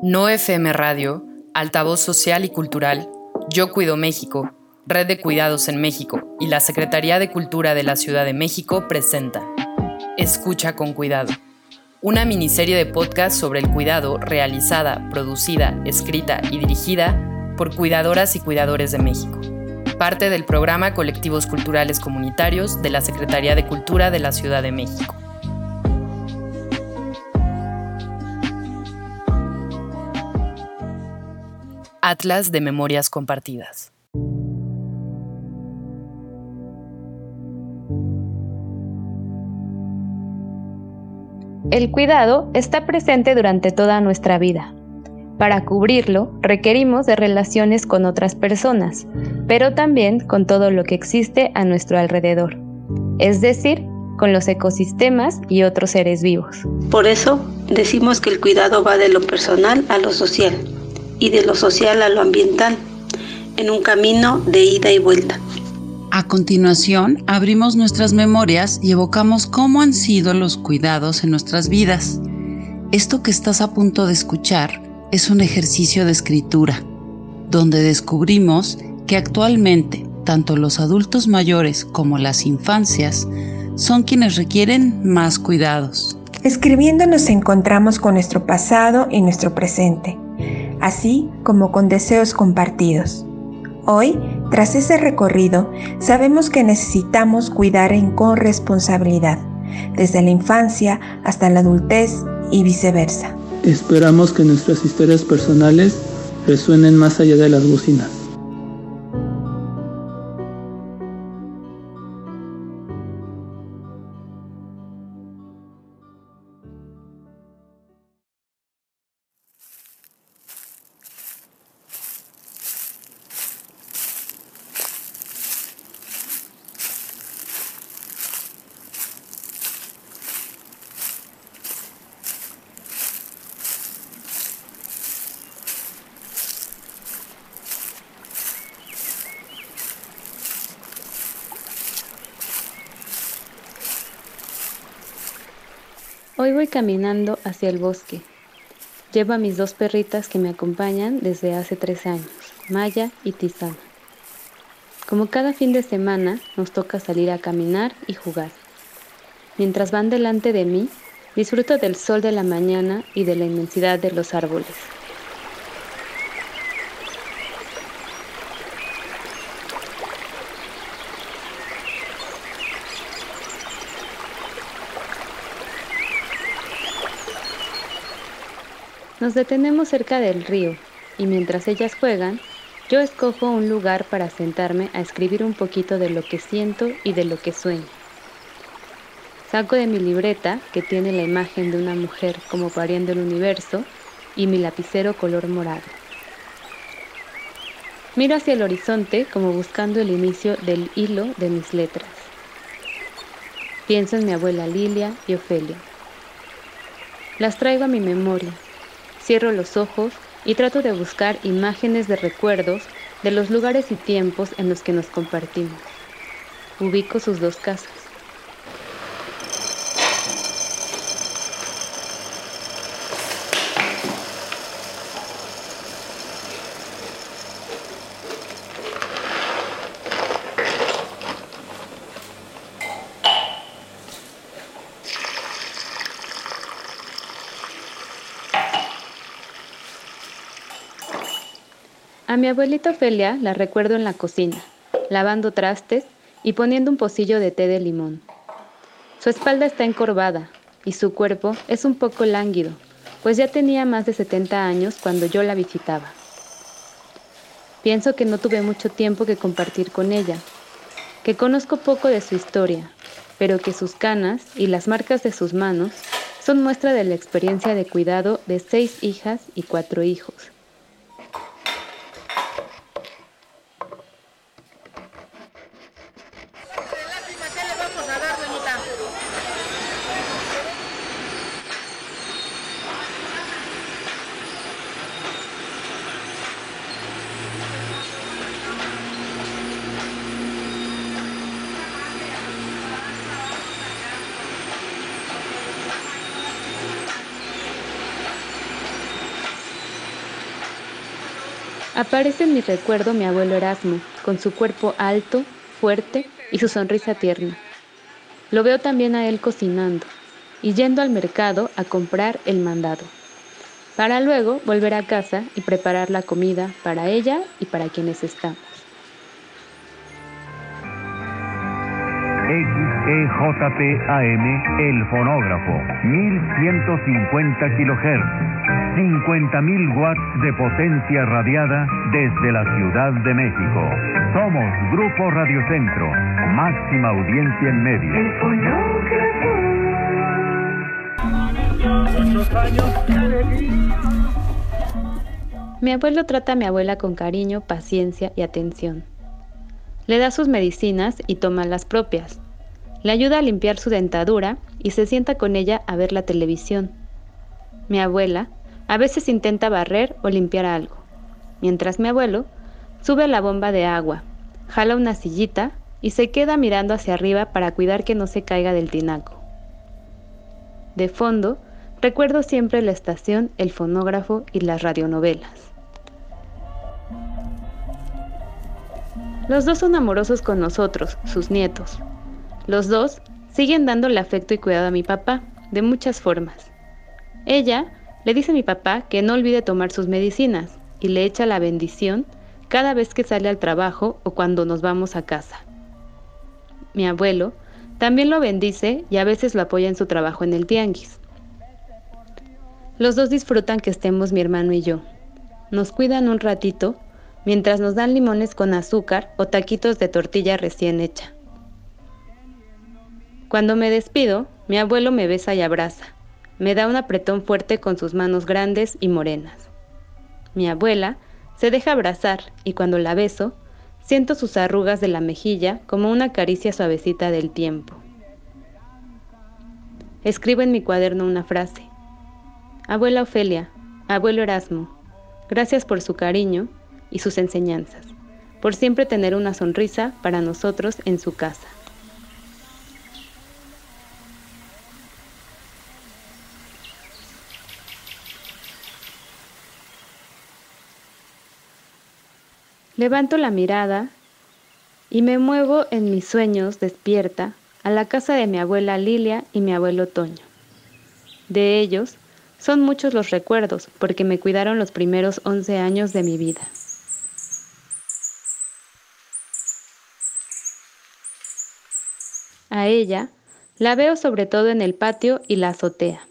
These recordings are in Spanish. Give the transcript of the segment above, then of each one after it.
No FM Radio, Altavoz Social y Cultural, Yo Cuido México, Red de Cuidados en México y la Secretaría de Cultura de la Ciudad de México presenta Escucha con Cuidado, una miniserie de podcast sobre el cuidado realizada, producida, escrita y dirigida por cuidadoras y cuidadores de México, parte del programa Colectivos Culturales Comunitarios de la Secretaría de Cultura de la Ciudad de México. Atlas de Memorias Compartidas. El cuidado está presente durante toda nuestra vida. Para cubrirlo requerimos de relaciones con otras personas, pero también con todo lo que existe a nuestro alrededor, es decir, con los ecosistemas y otros seres vivos. Por eso decimos que el cuidado va de lo personal a lo social y de lo social a lo ambiental, en un camino de ida y vuelta. A continuación, abrimos nuestras memorias y evocamos cómo han sido los cuidados en nuestras vidas. Esto que estás a punto de escuchar es un ejercicio de escritura, donde descubrimos que actualmente tanto los adultos mayores como las infancias son quienes requieren más cuidados. Escribiendo nos encontramos con nuestro pasado y nuestro presente así como con deseos compartidos. Hoy, tras ese recorrido, sabemos que necesitamos cuidar en corresponsabilidad, desde la infancia hasta la adultez y viceversa. Esperamos que nuestras historias personales resuenen más allá de las bocinas. Hoy voy caminando hacia el bosque. Llevo a mis dos perritas que me acompañan desde hace tres años, Maya y Tizama. Como cada fin de semana, nos toca salir a caminar y jugar. Mientras van delante de mí, disfruto del sol de la mañana y de la inmensidad de los árboles. Nos detenemos cerca del río y mientras ellas juegan, yo escojo un lugar para sentarme a escribir un poquito de lo que siento y de lo que sueño. Saco de mi libreta, que tiene la imagen de una mujer como pariendo el universo, y mi lapicero color morado. Miro hacia el horizonte como buscando el inicio del hilo de mis letras. Pienso en mi abuela Lilia y Ofelia. Las traigo a mi memoria Cierro los ojos y trato de buscar imágenes de recuerdos de los lugares y tiempos en los que nos compartimos. Ubico sus dos casas. Mi abuelita Ofelia la recuerdo en la cocina, lavando trastes y poniendo un pocillo de té de limón. Su espalda está encorvada y su cuerpo es un poco lánguido, pues ya tenía más de 70 años cuando yo la visitaba. Pienso que no tuve mucho tiempo que compartir con ella, que conozco poco de su historia, pero que sus canas y las marcas de sus manos son muestra de la experiencia de cuidado de seis hijas y cuatro hijos Aparece en mi recuerdo mi abuelo Erasmo, con su cuerpo alto, fuerte y su sonrisa tierna. Lo veo también a él cocinando y yendo al mercado a comprar el mandado, para luego volver a casa y preparar la comida para ella y para quienes estamos. XEJPAM, el fonógrafo, 1150 kHz, 50.000 watts de potencia radiada desde la Ciudad de México. Somos Grupo Radio Centro, máxima audiencia en medio. Mi abuelo trata a mi abuela con cariño, paciencia y atención. Le da sus medicinas y toma las propias. Le ayuda a limpiar su dentadura y se sienta con ella a ver la televisión. Mi abuela a veces intenta barrer o limpiar algo, mientras mi abuelo sube a la bomba de agua, jala una sillita y se queda mirando hacia arriba para cuidar que no se caiga del tinaco. De fondo, recuerdo siempre la estación, el fonógrafo y las radionovelas. Los dos son amorosos con nosotros, sus nietos. Los dos siguen dándole afecto y cuidado a mi papá, de muchas formas. Ella le dice a mi papá que no olvide tomar sus medicinas y le echa la bendición cada vez que sale al trabajo o cuando nos vamos a casa. Mi abuelo también lo bendice y a veces lo apoya en su trabajo en el tianguis. Los dos disfrutan que estemos mi hermano y yo. Nos cuidan un ratito mientras nos dan limones con azúcar o taquitos de tortilla recién hecha. Cuando me despido, mi abuelo me besa y abraza. Me da un apretón fuerte con sus manos grandes y morenas. Mi abuela se deja abrazar y cuando la beso, siento sus arrugas de la mejilla como una caricia suavecita del tiempo. Escribo en mi cuaderno una frase. Abuela Ofelia, abuelo Erasmo, gracias por su cariño y sus enseñanzas, por siempre tener una sonrisa para nosotros en su casa. Levanto la mirada y me muevo en mis sueños despierta a la casa de mi abuela Lilia y mi abuelo Toño. De ellos son muchos los recuerdos porque me cuidaron los primeros 11 años de mi vida. A ella la veo sobre todo en el patio y la azotea,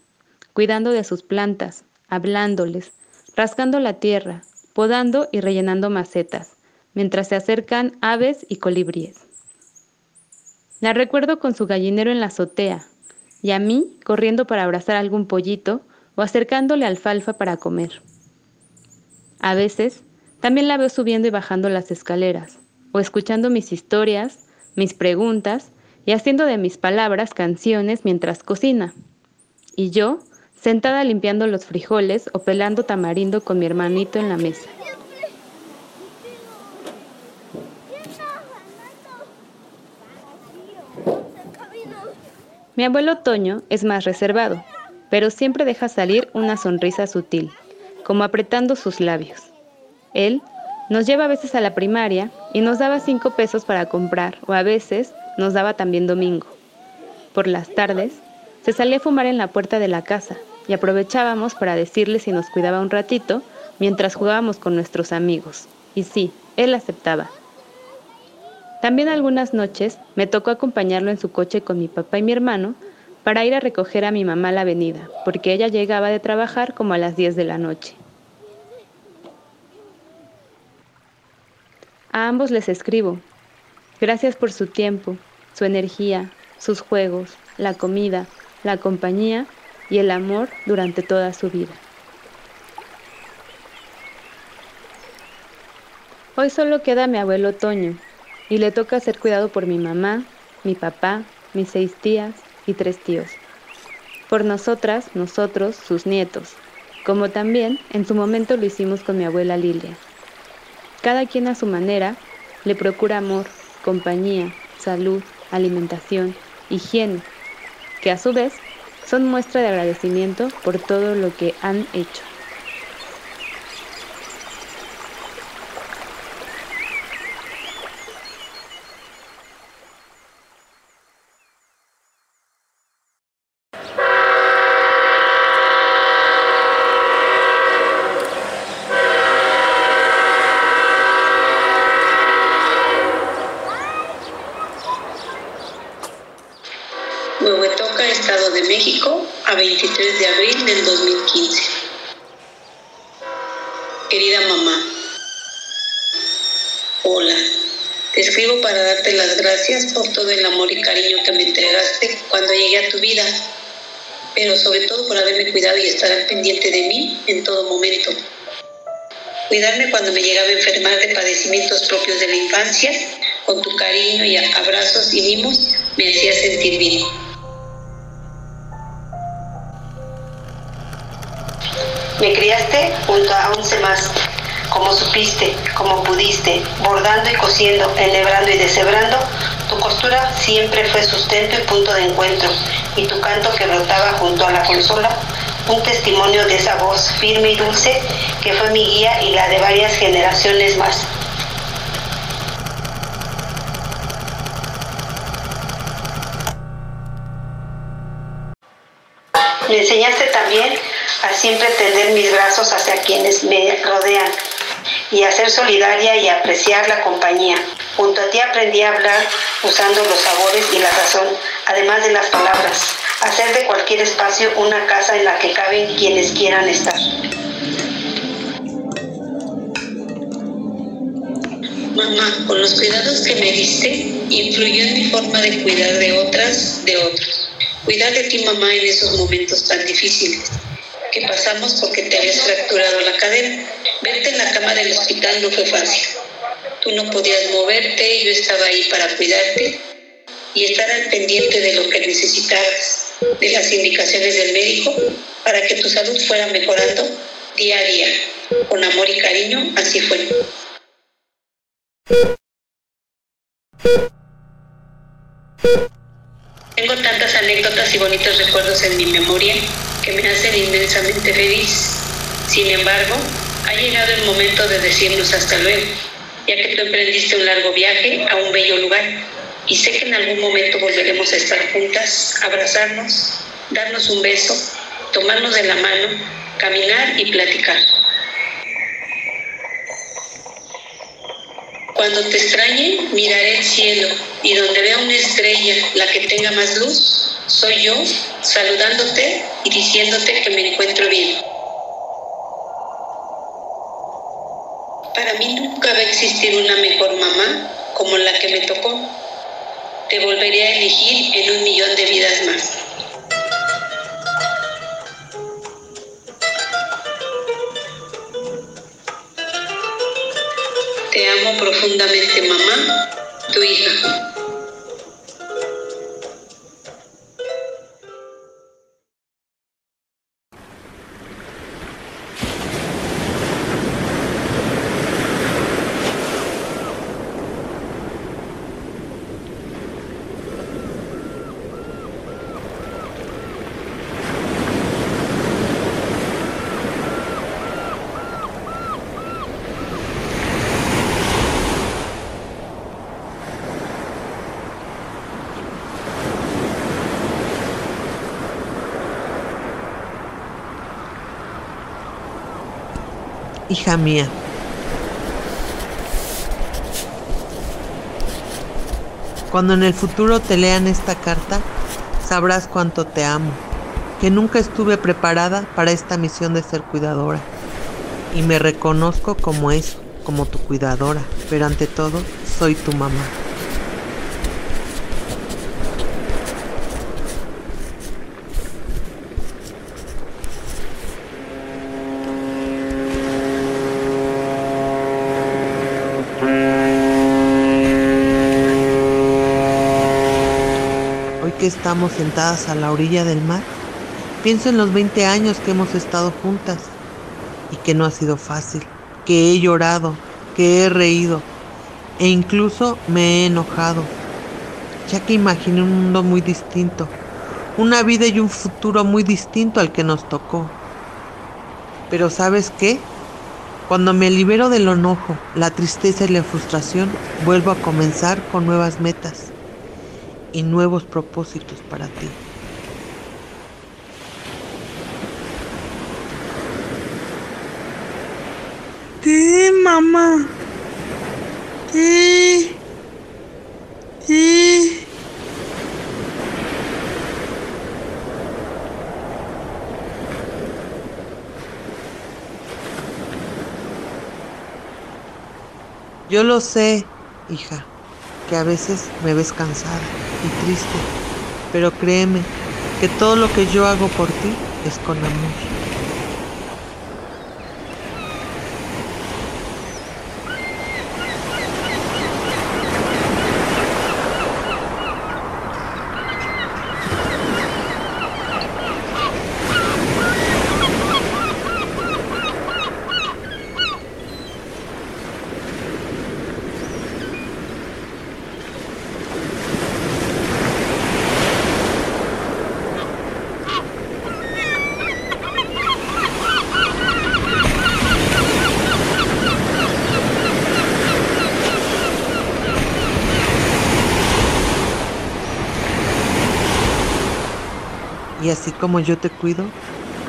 cuidando de sus plantas, hablándoles, rascando la tierra, podando y rellenando macetas, mientras se acercan aves y colibríes. La recuerdo con su gallinero en la azotea, y a mí corriendo para abrazar algún pollito o acercándole alfalfa para comer. A veces también la veo subiendo y bajando las escaleras, o escuchando mis historias, mis preguntas y haciendo de mis palabras canciones mientras cocina. Y yo, sentada limpiando los frijoles o pelando tamarindo con mi hermanito en la mesa. Mi abuelo Toño es más reservado, pero siempre deja salir una sonrisa sutil, como apretando sus labios. Él nos lleva a veces a la primaria y nos daba cinco pesos para comprar, o a veces nos daba también domingo. Por las tardes, se salía a fumar en la puerta de la casa y aprovechábamos para decirle si nos cuidaba un ratito mientras jugábamos con nuestros amigos. Y sí, él aceptaba. También algunas noches me tocó acompañarlo en su coche con mi papá y mi hermano para ir a recoger a mi mamá a la avenida, porque ella llegaba de trabajar como a las 10 de la noche. A ambos les escribo. Gracias por su tiempo, su energía, sus juegos, la comida, la compañía y el amor durante toda su vida. Hoy solo queda mi abuelo Toño y le toca ser cuidado por mi mamá, mi papá, mis seis tías y tres tíos. Por nosotras, nosotros, sus nietos, como también en su momento lo hicimos con mi abuela Lilia. Cada quien a su manera le procura amor, compañía, salud, alimentación, higiene, que a su vez son muestra de agradecimiento por todo lo que han hecho. de México, a 23 de abril del 2015. Querida mamá, hola. Te escribo para darte las gracias por todo el amor y cariño que me entregaste cuando llegué a tu vida, pero sobre todo por haberme cuidado y estar al pendiente de mí en todo momento. Cuidarme cuando me llegaba a enfermar de padecimientos propios de la infancia, con tu cariño y abrazos y mimos, me hacía sentir bien. Me criaste junto a once más, como supiste, como pudiste, bordando y cosiendo, enhebrando y deshebrando, tu costura siempre fue sustento y punto de encuentro, y tu canto que brotaba junto a la consola, un testimonio de esa voz firme y dulce que fue mi guía y la de varias generaciones más. Me enseñaste también a siempre tender mis brazos hacia quienes me rodean y a ser solidaria y apreciar la compañía. Junto a ti aprendí a hablar usando los sabores y la razón, además de las palabras. Hacer de cualquier espacio una casa en la que caben quienes quieran estar. Mamá, con los cuidados que me diste, influyó en mi forma de cuidar de otras, de otros. Cuidar de ti, mamá, en esos momentos tan difíciles pasamos porque te habías fracturado la cadera. Verte en la cama del hospital no fue fácil. Tú no podías moverte, yo estaba ahí para cuidarte y estar al pendiente de lo que necesitaras, de las indicaciones del médico, para que tu salud fuera mejorando día a día. Con amor y cariño, así fue. Tengo tantas anécdotas y bonitos recuerdos en mi memoria que me hacen inmensamente feliz. Sin embargo, ha llegado el momento de decirnos hasta luego, ya que tú emprendiste un largo viaje a un bello lugar y sé que en algún momento volveremos a estar juntas, abrazarnos, darnos un beso, tomarnos de la mano, caminar y platicar. Cuando te extrañe, miraré el cielo y donde vea una estrella, la que tenga más luz, soy yo saludándote y diciéndote que me encuentro bien. Para mí nunca va a existir una mejor mamá como la que me tocó. Te volveré a elegir en un millón de vidas más. Te amo profundamente, mamá, tu hija. Mía. Cuando en el futuro te lean esta carta, sabrás cuánto te amo, que nunca estuve preparada para esta misión de ser cuidadora. Y me reconozco como eso, como tu cuidadora, pero ante todo, soy tu mamá. Estamos sentadas a la orilla del mar, pienso en los 20 años que hemos estado juntas y que no ha sido fácil, que he llorado, que he reído e incluso me he enojado, ya que imaginé un mundo muy distinto, una vida y un futuro muy distinto al que nos tocó. Pero ¿sabes qué? Cuando me libero del enojo, la tristeza y la frustración, vuelvo a comenzar con nuevas metas y nuevos propósitos para ti. Sí, mamá. Sí. Sí. Yo lo sé, hija que a veces me ves cansada y triste, pero créeme que todo lo que yo hago por ti es con amor. Y así como yo te cuido,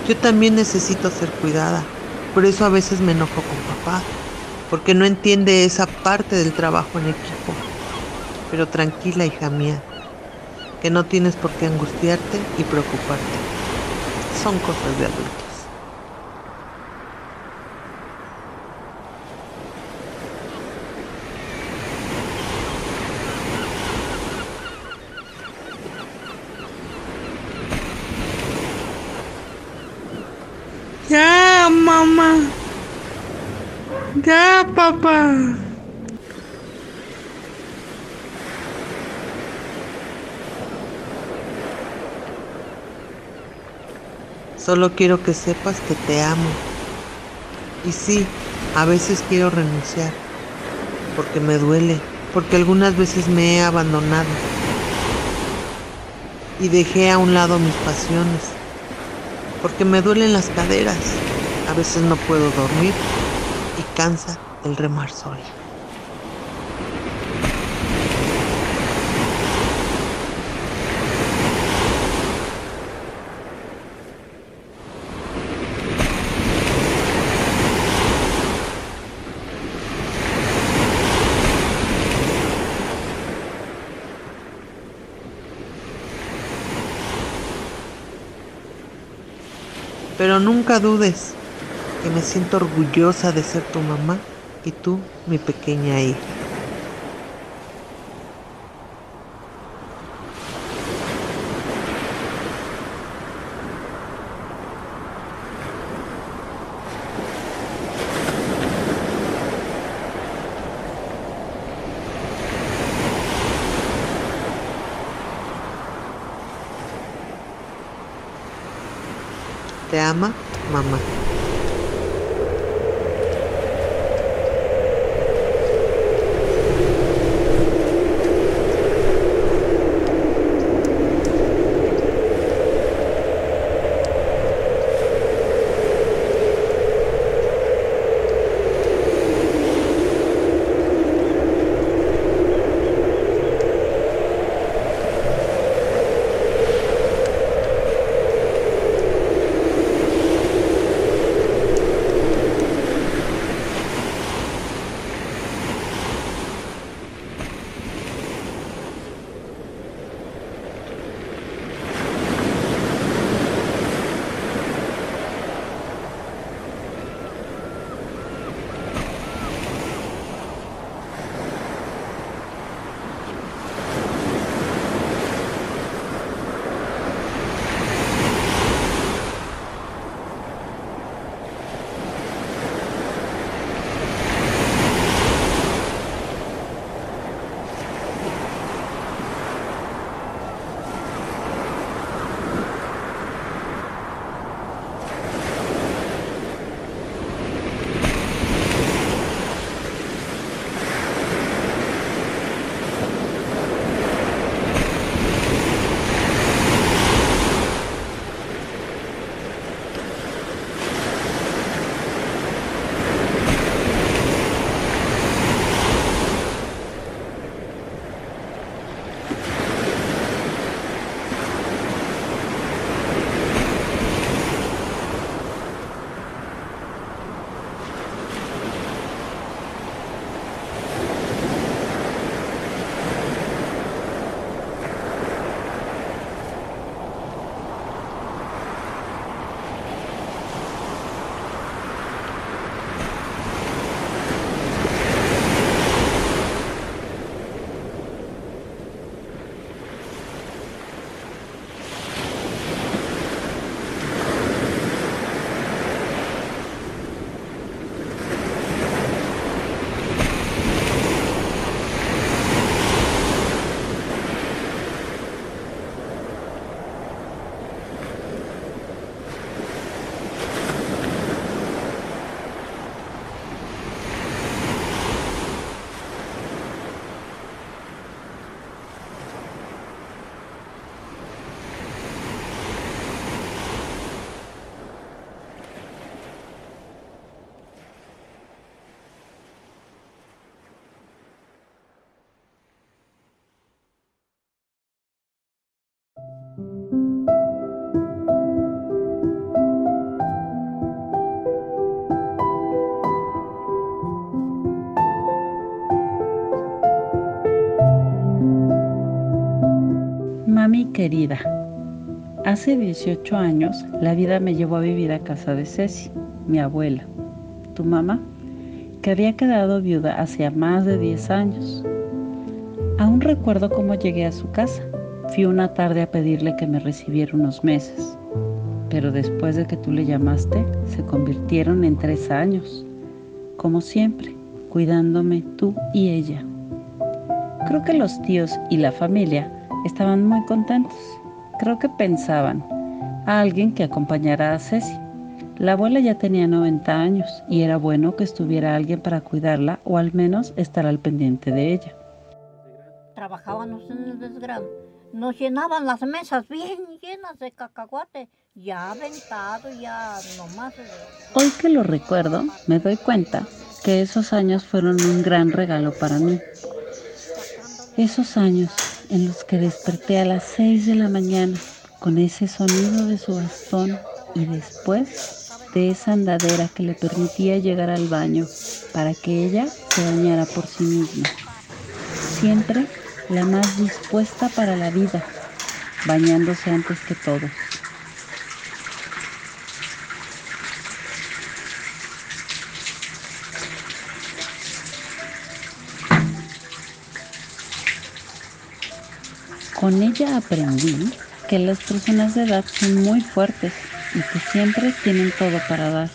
yo también necesito ser cuidada. Por eso a veces me enojo con papá, porque no entiende esa parte del trabajo en equipo. Pero tranquila, hija mía, que no tienes por qué angustiarte y preocuparte. Son cosas de adultos. Mamá. Ya, papá. Solo quiero que sepas que te amo. Y sí, a veces quiero renunciar, porque me duele, porque algunas veces me he abandonado y dejé a un lado mis pasiones, porque me duelen las caderas, a veces no puedo dormir y cansa el remar sola. Pero nunca dudes que me siento orgullosa de ser tu mamá y tú mi pequeña hija. Mami querida, hace 18 años la vida me llevó a vivir a casa de Ceci, mi abuela, tu mamá, que había quedado viuda hacía más de 10 años. Aún recuerdo cómo llegué a su casa. Fui una tarde a pedirle que me recibiera unos meses, pero después de que tú le llamaste, se convirtieron en tres años, como siempre, cuidándome tú y ella. Creo que los tíos y la familia estaban muy contentos. Creo que pensaban a alguien que acompañara a Ceci. La abuela ya tenía 90 años y era bueno que estuviera alguien para cuidarla o al menos estar al pendiente de ella. Trabajábamos en el desgrano. Nos llenaban las mesas bien llenas de cacahuate, ya aventado, ya nomás. Hoy que lo recuerdo, me doy cuenta que esos años fueron un gran regalo para mí. Esos años en los que desperté a las 6 de la mañana con ese sonido de su bastón y después de esa andadera que le permitía llegar al baño para que ella se bañara por sí misma. Siempre la más dispuesta para la vida, bañándose antes que todos. Con ella aprendí que las personas de edad son muy fuertes y que siempre tienen todo para dar.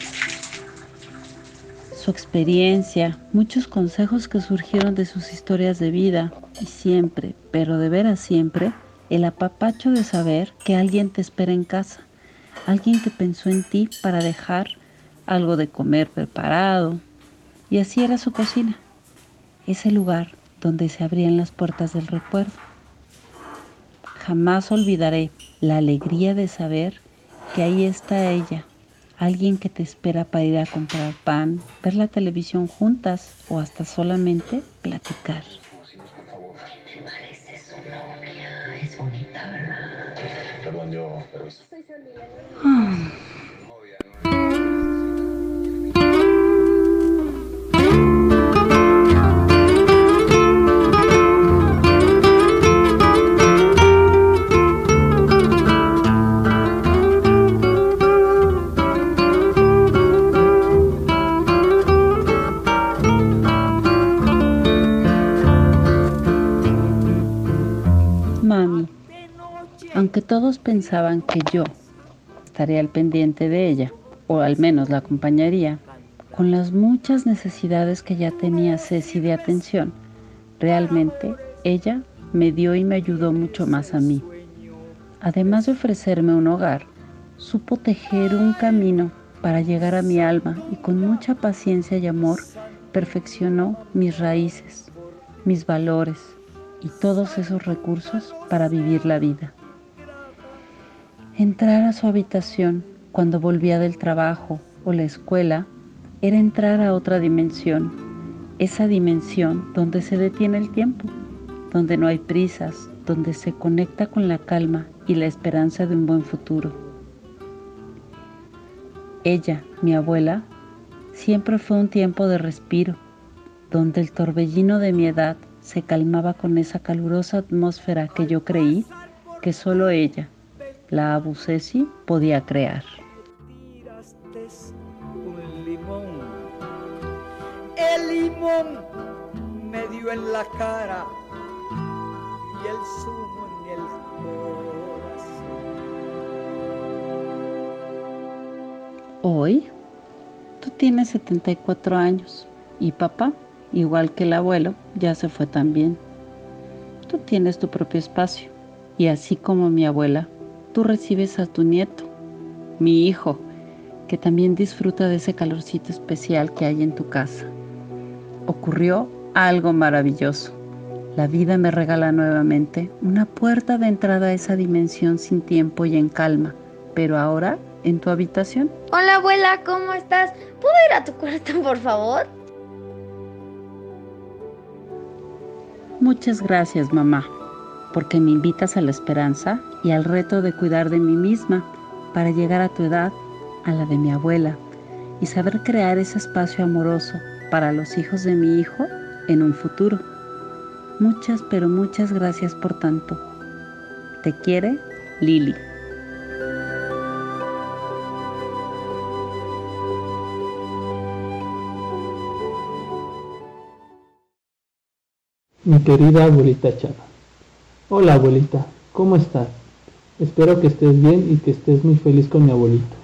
Su experiencia, muchos consejos que surgieron de sus historias de vida y siempre, pero de veras siempre, el apapacho de saber que alguien te espera en casa, alguien que pensó en ti para dejar algo de comer preparado. Y así era su cocina, ese lugar donde se abrían las puertas del recuerdo. Jamás olvidaré la alegría de saber que ahí está ella, alguien que te espera para ir a comprar pan, ver la televisión juntas o hasta solamente platicar. Pensaban que yo estaría al pendiente de ella, o al menos la acompañaría, con las muchas necesidades que ya tenía Ceci de atención, realmente ella me dio y me ayudó mucho más a mí. Además de ofrecerme un hogar, supo tejer un camino para llegar a mi alma y con mucha paciencia y amor perfeccionó mis raíces, mis valores y todos esos recursos para vivir la vida. Entrar a su habitación cuando volvía del trabajo o la escuela era entrar a otra dimensión, esa dimensión donde se detiene el tiempo, donde no hay prisas, donde se conecta con la calma y la esperanza de un buen futuro. Ella, mi abuela, siempre fue un tiempo de respiro, donde el torbellino de mi edad se calmaba con esa calurosa atmósfera que yo creí que solo ella, la Abu Ceci, podía crear. un limón. El limón me dio en la cara y el zumo en el corazón. Hoy, tú tienes 74 años y papá, igual que el abuelo, ya se fue también. Tú tienes tu propio espacio y así como mi abuela, tú recibes a tu nieto, mi hijo, que también disfruta de ese calorcito especial que hay en tu casa. Ocurrió algo maravilloso. La vida me regala nuevamente una puerta de entrada a esa dimensión sin tiempo y en calma, pero ahora en tu habitación. Hola abuela, ¿cómo estás? ¿Puedo ir a tu cuarto, por favor? Muchas gracias, mamá, porque me invitas a la esperanza y al reto de cuidar de mí misma para llegar a tu edad, a la de mi abuela, y saber crear ese espacio amoroso para los hijos de mi hijo en un futuro. Muchas, pero muchas gracias por tanto. Te quiere, Lili. Mi querida abuelita Chava. Hola abuelita, ¿cómo estás? Espero que estés bien y que estés muy feliz con mi abuelito.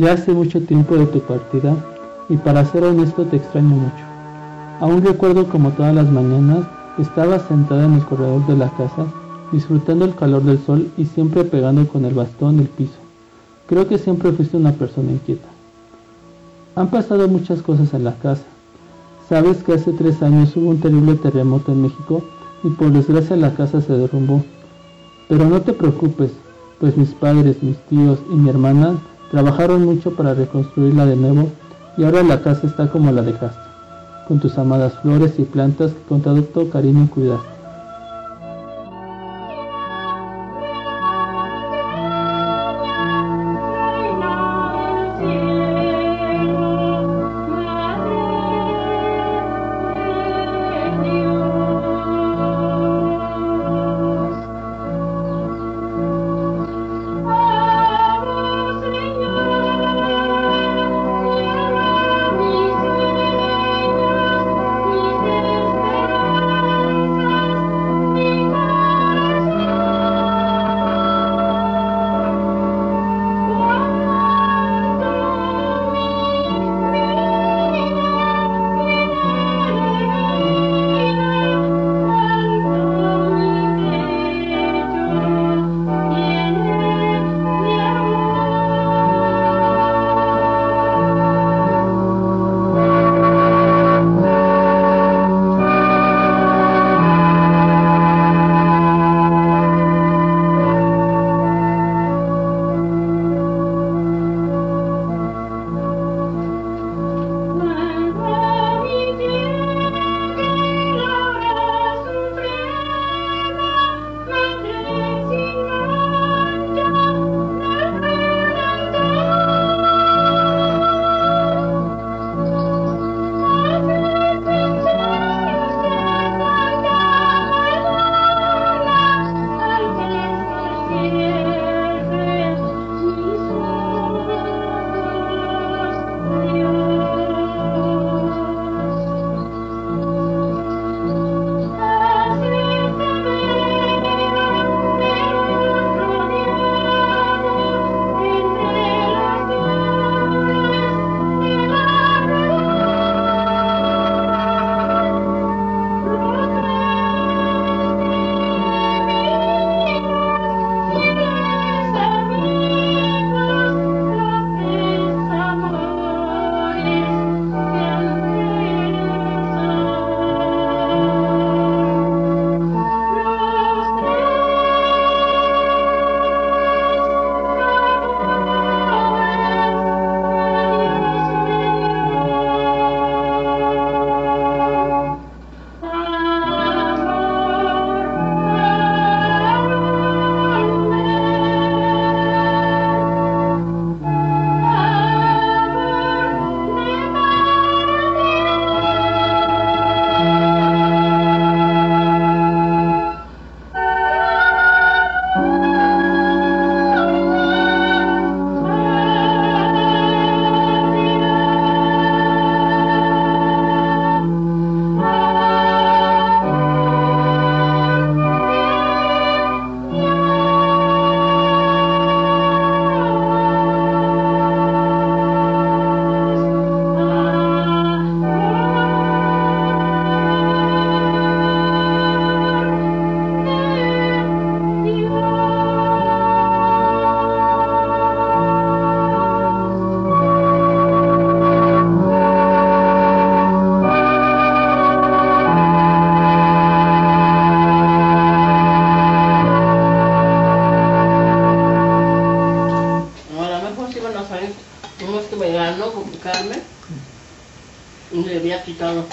Ya hace mucho tiempo de tu partida y para ser honesto te extraño mucho. Aún recuerdo como todas las mañanas estaba sentada en el corredor de la casa disfrutando el calor del sol y siempre pegando con el bastón el piso. Creo que siempre fuiste una persona inquieta. Han pasado muchas cosas en la casa. Sabes que hace tres años hubo un terrible terremoto en México y por desgracia la casa se derrumbó. Pero no te preocupes, pues mis padres, mis tíos y mi hermana Trabajaron mucho para reconstruirla de nuevo y ahora la casa está como la dejaste, con tus amadas flores y plantas que con todo cariño cuidaste.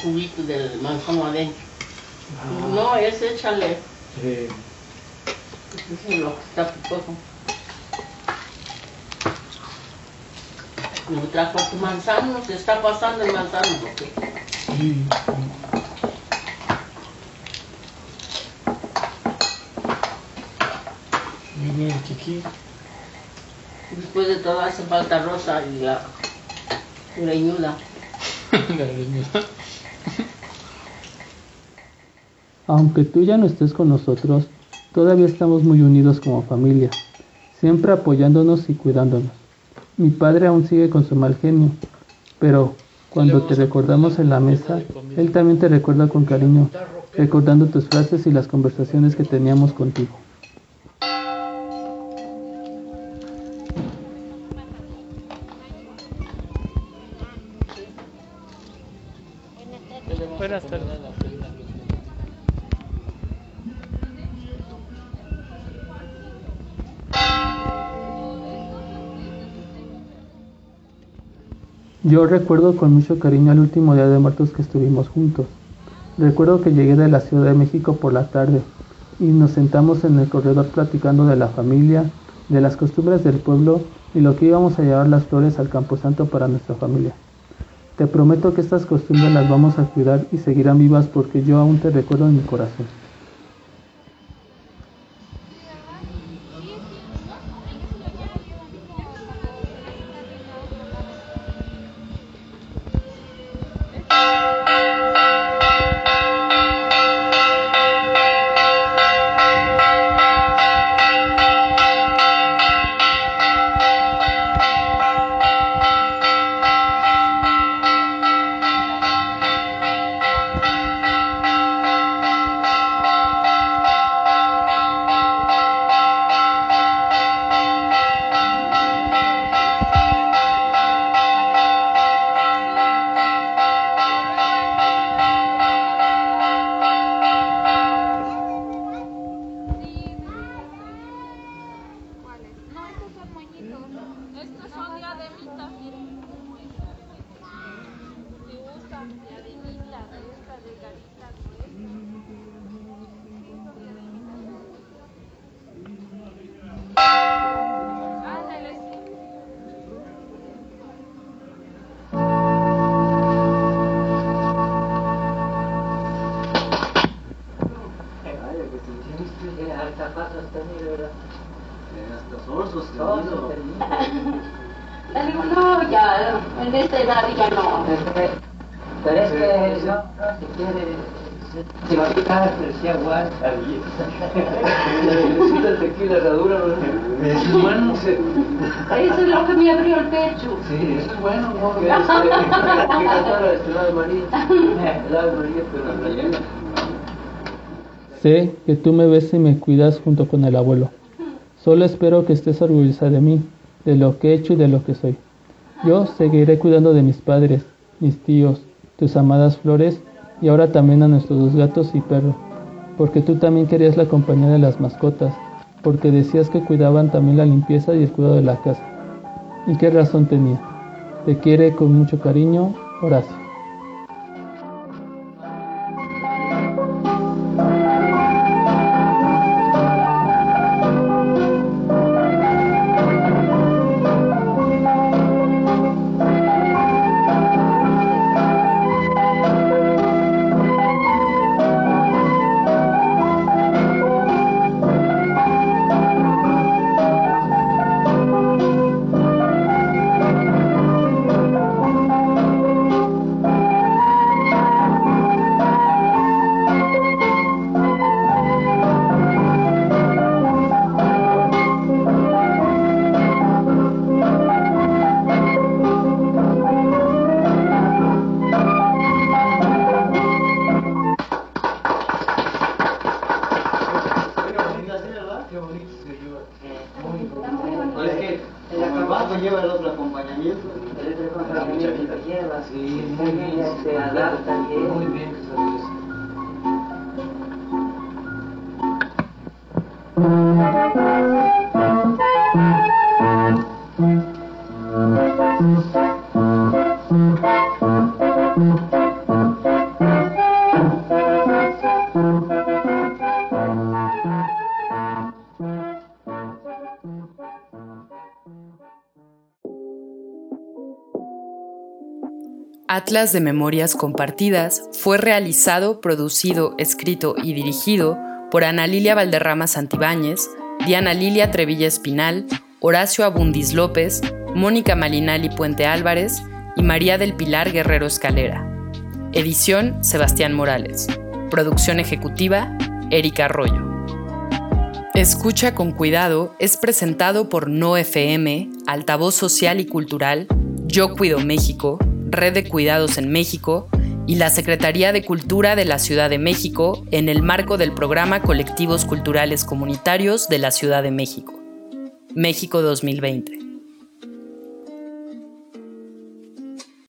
Juguito del manzano adentro. No, es échale. Sí. Eso es lo que está picoso. Me trajo tu manzano, se está pasando el manzano. porque Sí. Bien, Kiki. Después de todo hace falta rosa y la greñuda. Aunque tú ya no estés con nosotros, todavía estamos muy unidos como familia, siempre apoyándonos y cuidándonos. Mi padre aún sigue con su mal genio, pero cuando te recordamos en la mesa, él también te recuerda con cariño, recordando tus frases y las conversaciones que teníamos contigo. Yo recuerdo con mucho cariño el último día de muertos que estuvimos juntos. Recuerdo que llegué de la Ciudad de México por la tarde y nos sentamos en el corredor platicando de la familia, de las costumbres del pueblo y lo que íbamos a llevar las flores al Camposanto para nuestra familia. Te prometo que estas costumbres las vamos a cuidar y seguirán vivas porque yo aún te recuerdo en mi corazón. Estos son diademitas, miren. Me gustan diademitas, estas de caritas, Tequila, la dura, Es bueno. Eso es lo que me abrió el pecho. Sí, eso es bueno, ¿no? Que este, que cantara este lado de María. Lado de María, pero en realidad. Sé que tú me ves y me cuidas junto con el abuelo. Solo espero que estés orgullosa de mí, de lo que he hecho y de lo que soy. Yo seguiré cuidando de mis padres, mis tíos, tus amadas flores y ahora también a nuestros dos gatos y perro, porque tú también querías la compañía de las mascotas, porque decías que cuidaban también la limpieza y el cuidado de la casa. ¿Y qué razón tenía? Te quiere con mucho cariño, Horacio. Atlas de Memorias Compartidas fue realizado, producido, escrito y dirigido por Ana Lilia Valderrama Santibáñez, Diana Lilia Trevilla Espinal, Horacio Abundis López, Mónica Malinali Puente Álvarez y María del Pilar Guerrero Escalera. Edición Sebastián Morales. Producción ejecutiva Erika Arroyo. Escucha con cuidado es presentado por No FM, Altavoz Social y Cultural, Yo Cuido México, Red de Cuidados en México y la Secretaría de Cultura de la Ciudad de México en el marco del programa Colectivos Culturales Comunitarios de la Ciudad de México. México 2020.